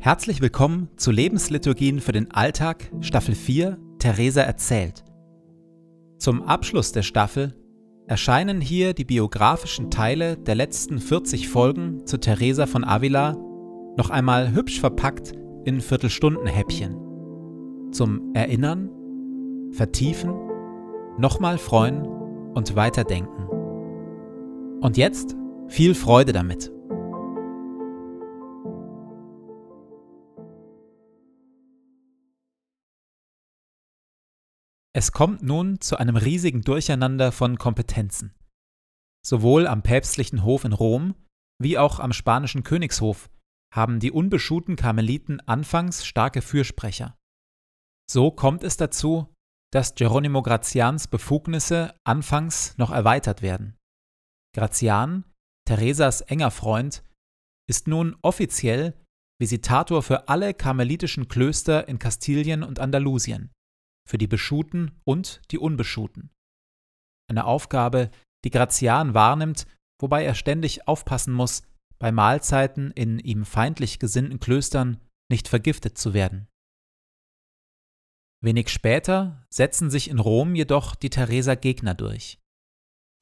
Herzlich willkommen zu Lebensliturgien für den Alltag, Staffel 4, Theresa erzählt. Zum Abschluss der Staffel erscheinen hier die biografischen Teile der letzten 40 Folgen zu Theresa von Avila noch einmal hübsch verpackt in Viertelstundenhäppchen. Zum Erinnern, Vertiefen, nochmal freuen und weiterdenken. Und jetzt viel Freude damit. Es kommt nun zu einem riesigen Durcheinander von Kompetenzen. Sowohl am päpstlichen Hof in Rom wie auch am spanischen Königshof haben die unbeschuhten Karmeliten anfangs starke Fürsprecher. So kommt es dazu, dass Geronimo Grazians Befugnisse anfangs noch erweitert werden. Grazian, Theresas enger Freund, ist nun offiziell Visitator für alle karmelitischen Klöster in Kastilien und Andalusien für die Beschuten und die Unbeschuten. Eine Aufgabe, die Grazian wahrnimmt, wobei er ständig aufpassen muss, bei Mahlzeiten in ihm feindlich gesinnten Klöstern nicht vergiftet zu werden. Wenig später setzen sich in Rom jedoch die Thereser Gegner durch.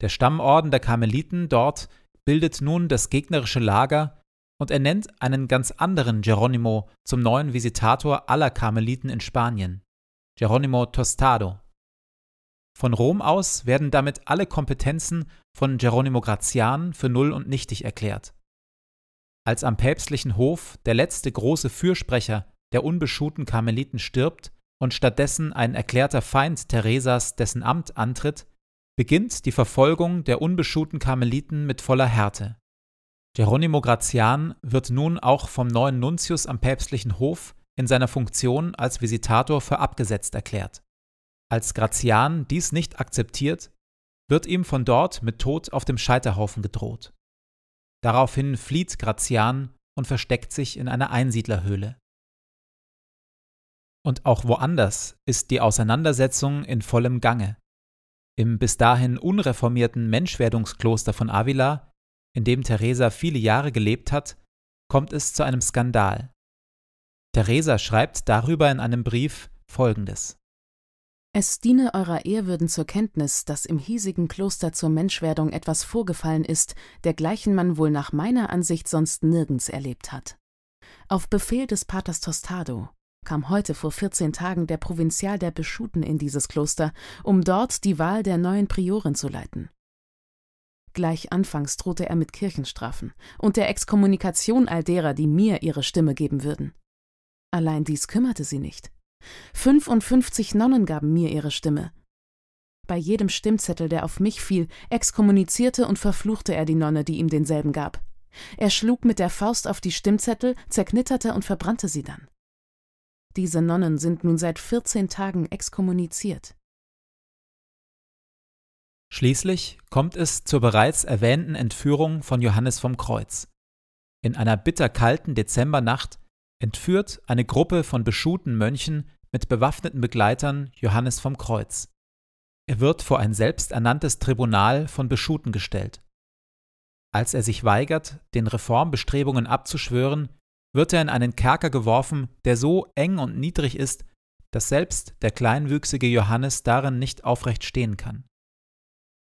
Der Stammorden der Karmeliten dort bildet nun das gegnerische Lager und ernennt einen ganz anderen Geronimo zum neuen Visitator aller Karmeliten in Spanien. Geronimo Tostado. Von Rom aus werden damit alle Kompetenzen von Geronimo Grazian für null und nichtig erklärt. Als am päpstlichen Hof der letzte große Fürsprecher der unbeschuhten Karmeliten stirbt und stattdessen ein erklärter Feind Theresas dessen Amt antritt, beginnt die Verfolgung der unbeschuhten Karmeliten mit voller Härte. Geronimo Grazian wird nun auch vom neuen Nuntius am päpstlichen Hof in seiner Funktion als Visitator für abgesetzt erklärt. Als Grazian dies nicht akzeptiert, wird ihm von dort mit Tod auf dem Scheiterhaufen gedroht. Daraufhin flieht Grazian und versteckt sich in einer Einsiedlerhöhle. Und auch woanders ist die Auseinandersetzung in vollem Gange. Im bis dahin unreformierten Menschwerdungskloster von Avila, in dem Theresa viele Jahre gelebt hat, kommt es zu einem Skandal. Theresa schreibt darüber in einem Brief folgendes. Es diene eurer Ehrwürden zur Kenntnis, dass im hiesigen Kloster zur Menschwerdung etwas vorgefallen ist, dergleichen man wohl nach meiner Ansicht sonst nirgends erlebt hat. Auf Befehl des Paters Tostado kam heute vor 14 Tagen der Provinzial der Beschuten in dieses Kloster, um dort die Wahl der neuen Priorin zu leiten. Gleich anfangs drohte er mit Kirchenstrafen und der Exkommunikation all derer, die mir ihre Stimme geben würden. Allein dies kümmerte sie nicht. 55 Nonnen gaben mir ihre Stimme. Bei jedem Stimmzettel, der auf mich fiel, exkommunizierte und verfluchte er die Nonne, die ihm denselben gab. Er schlug mit der Faust auf die Stimmzettel, zerknitterte und verbrannte sie dann. Diese Nonnen sind nun seit 14 Tagen exkommuniziert. Schließlich kommt es zur bereits erwähnten Entführung von Johannes vom Kreuz. In einer bitterkalten Dezembernacht entführt eine Gruppe von beschuhten Mönchen mit bewaffneten Begleitern Johannes vom Kreuz. Er wird vor ein selbsternanntes Tribunal von Beschuten gestellt. Als er sich weigert, den Reformbestrebungen abzuschwören, wird er in einen Kerker geworfen, der so eng und niedrig ist, dass selbst der kleinwüchsige Johannes darin nicht aufrecht stehen kann.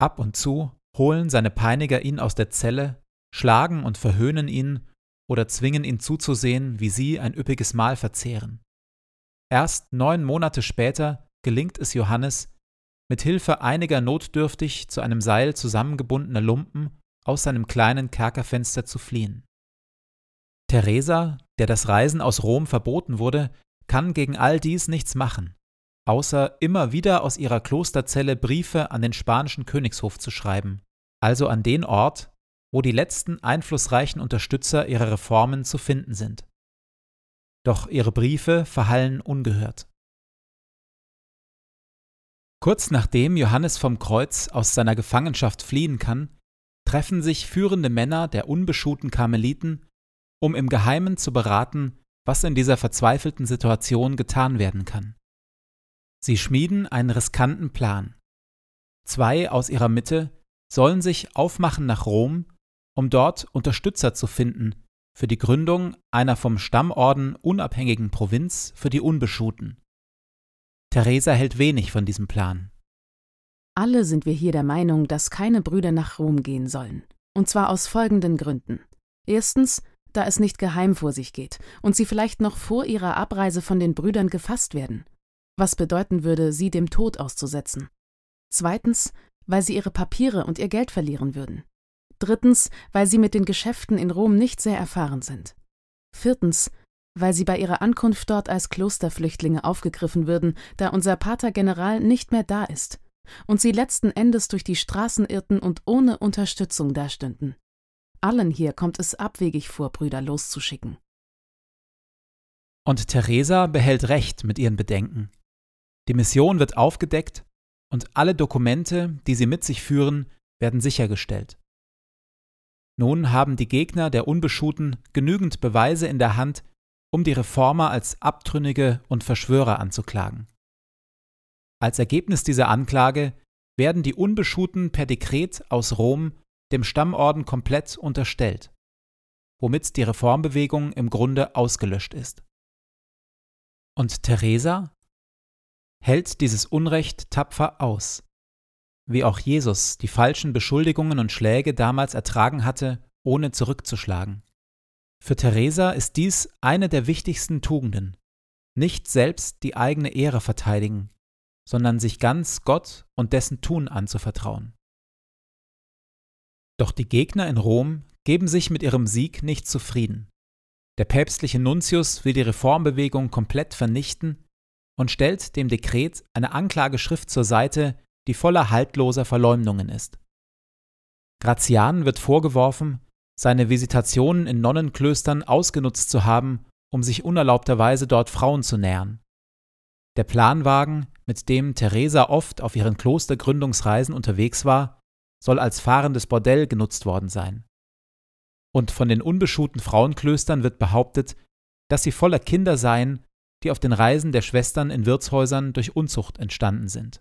Ab und zu holen seine Peiniger ihn aus der Zelle, schlagen und verhöhnen ihn oder zwingen ihn zuzusehen, wie sie ein üppiges Mahl verzehren. Erst neun Monate später gelingt es Johannes, mit Hilfe einiger notdürftig zu einem Seil zusammengebundener Lumpen aus seinem kleinen Kerkerfenster zu fliehen. Theresa, der das Reisen aus Rom verboten wurde, kann gegen all dies nichts machen, außer immer wieder aus ihrer Klosterzelle Briefe an den spanischen Königshof zu schreiben, also an den Ort, wo die letzten einflussreichen Unterstützer ihrer Reformen zu finden sind. Doch ihre Briefe verhallen ungehört. Kurz nachdem Johannes vom Kreuz aus seiner Gefangenschaft fliehen kann, treffen sich führende Männer der unbeschuhten Karmeliten, um im Geheimen zu beraten, was in dieser verzweifelten Situation getan werden kann. Sie schmieden einen riskanten Plan. Zwei aus ihrer Mitte sollen sich aufmachen nach Rom um dort Unterstützer zu finden, für die Gründung einer vom Stammorden unabhängigen Provinz für die Unbeschuten. Theresa hält wenig von diesem Plan. Alle sind wir hier der Meinung, dass keine Brüder nach Rom gehen sollen. Und zwar aus folgenden Gründen. Erstens, da es nicht geheim vor sich geht und sie vielleicht noch vor ihrer Abreise von den Brüdern gefasst werden, was bedeuten würde, sie dem Tod auszusetzen. Zweitens, weil sie ihre Papiere und ihr Geld verlieren würden. Drittens, weil sie mit den Geschäften in Rom nicht sehr erfahren sind. Viertens, weil sie bei ihrer Ankunft dort als Klosterflüchtlinge aufgegriffen würden, da unser Pater General nicht mehr da ist, und sie letzten Endes durch die Straßen irrten und ohne Unterstützung dastünden. Allen hier kommt es abwegig vor, Brüder loszuschicken. Und Theresa behält Recht mit ihren Bedenken. Die Mission wird aufgedeckt und alle Dokumente, die sie mit sich führen, werden sichergestellt. Nun haben die Gegner der Unbeschuten genügend Beweise in der Hand, um die Reformer als Abtrünnige und Verschwörer anzuklagen. Als Ergebnis dieser Anklage werden die Unbeschuten per Dekret aus Rom dem Stammorden komplett unterstellt, womit die Reformbewegung im Grunde ausgelöscht ist. Und Theresa hält dieses Unrecht tapfer aus, wie auch Jesus die falschen Beschuldigungen und Schläge damals ertragen hatte, ohne zurückzuschlagen. Für Theresa ist dies eine der wichtigsten Tugenden, nicht selbst die eigene Ehre verteidigen, sondern sich ganz Gott und dessen Tun anzuvertrauen. Doch die Gegner in Rom geben sich mit ihrem Sieg nicht zufrieden. Der päpstliche Nuntius will die Reformbewegung komplett vernichten und stellt dem Dekret eine Anklageschrift zur Seite, die voller haltloser Verleumdungen ist. Grazian wird vorgeworfen, seine Visitationen in Nonnenklöstern ausgenutzt zu haben, um sich unerlaubterweise dort Frauen zu nähern. Der Planwagen, mit dem Theresa oft auf ihren Klostergründungsreisen unterwegs war, soll als fahrendes Bordell genutzt worden sein. Und von den unbeschuten Frauenklöstern wird behauptet, dass sie voller Kinder seien, die auf den Reisen der Schwestern in Wirtshäusern durch Unzucht entstanden sind.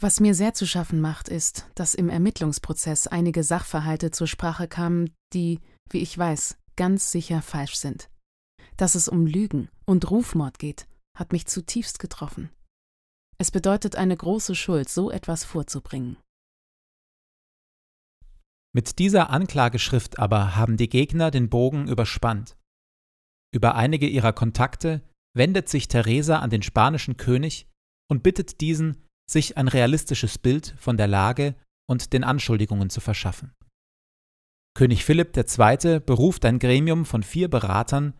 Was mir sehr zu schaffen macht, ist, dass im Ermittlungsprozess einige Sachverhalte zur Sprache kamen, die, wie ich weiß, ganz sicher falsch sind. Dass es um Lügen und Rufmord geht, hat mich zutiefst getroffen. Es bedeutet eine große Schuld, so etwas vorzubringen. Mit dieser Anklageschrift aber haben die Gegner den Bogen überspannt. Über einige ihrer Kontakte wendet sich Teresa an den spanischen König und bittet diesen, sich ein realistisches Bild von der Lage und den Anschuldigungen zu verschaffen. König Philipp II. beruft ein Gremium von vier Beratern,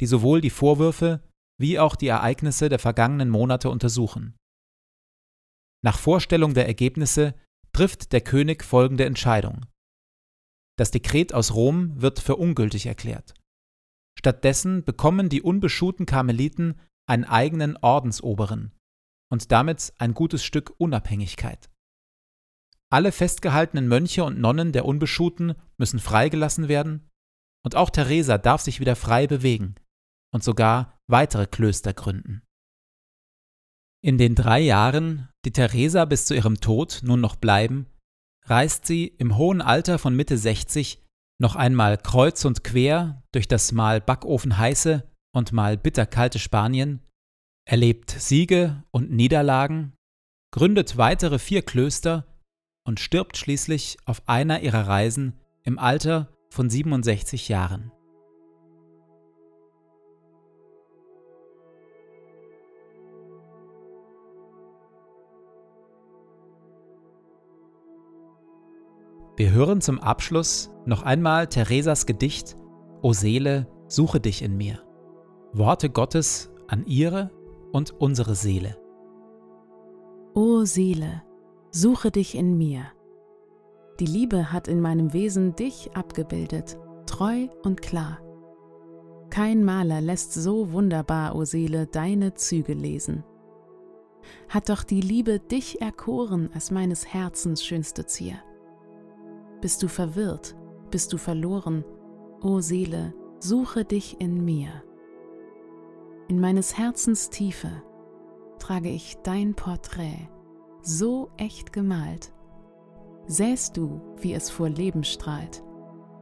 die sowohl die Vorwürfe wie auch die Ereignisse der vergangenen Monate untersuchen. Nach Vorstellung der Ergebnisse trifft der König folgende Entscheidung. Das Dekret aus Rom wird für ungültig erklärt. Stattdessen bekommen die unbeschuten Karmeliten einen eigenen Ordensoberen und damit ein gutes Stück Unabhängigkeit. Alle festgehaltenen Mönche und Nonnen der Unbeschuten müssen freigelassen werden, und auch Theresa darf sich wieder frei bewegen und sogar weitere Klöster gründen. In den drei Jahren, die Theresa bis zu ihrem Tod nun noch bleiben, reist sie im hohen Alter von Mitte 60 noch einmal kreuz und quer durch das mal backofenheiße und mal bitterkalte Spanien, erlebt Siege und Niederlagen, gründet weitere vier Klöster und stirbt schließlich auf einer ihrer Reisen im Alter von 67 Jahren. Wir hören zum Abschluss noch einmal Theresas Gedicht O Seele, suche dich in mir. Worte Gottes an ihre und unsere Seele. O Seele, suche dich in mir. Die Liebe hat in meinem Wesen dich abgebildet, treu und klar. Kein Maler lässt so wunderbar, o Seele, deine Züge lesen. Hat doch die Liebe dich erkoren als meines Herzens schönste Zier. Bist du verwirrt? Bist du verloren? O Seele, suche dich in mir. In meines Herzens Tiefe trage ich dein Porträt, so echt gemalt. Sähst du, wie es vor Leben strahlt,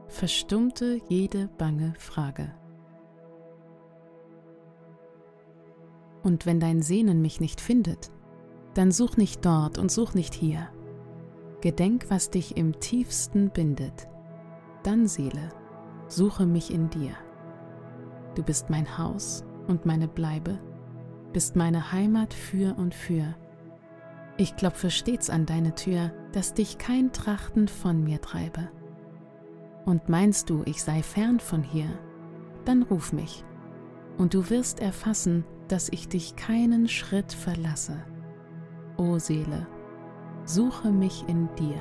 verstummte jede bange Frage. Und wenn dein Sehnen mich nicht findet, dann such nicht dort und such nicht hier. Gedenk, was dich im tiefsten bindet. Dann, Seele, suche mich in dir. Du bist mein Haus und meine Bleibe, bist meine Heimat für und für. Ich klopfe stets an deine Tür, dass dich kein Trachten von mir treibe. Und meinst du, ich sei fern von hier, dann ruf mich, und du wirst erfassen, dass ich dich keinen Schritt verlasse. O Seele, suche mich in dir.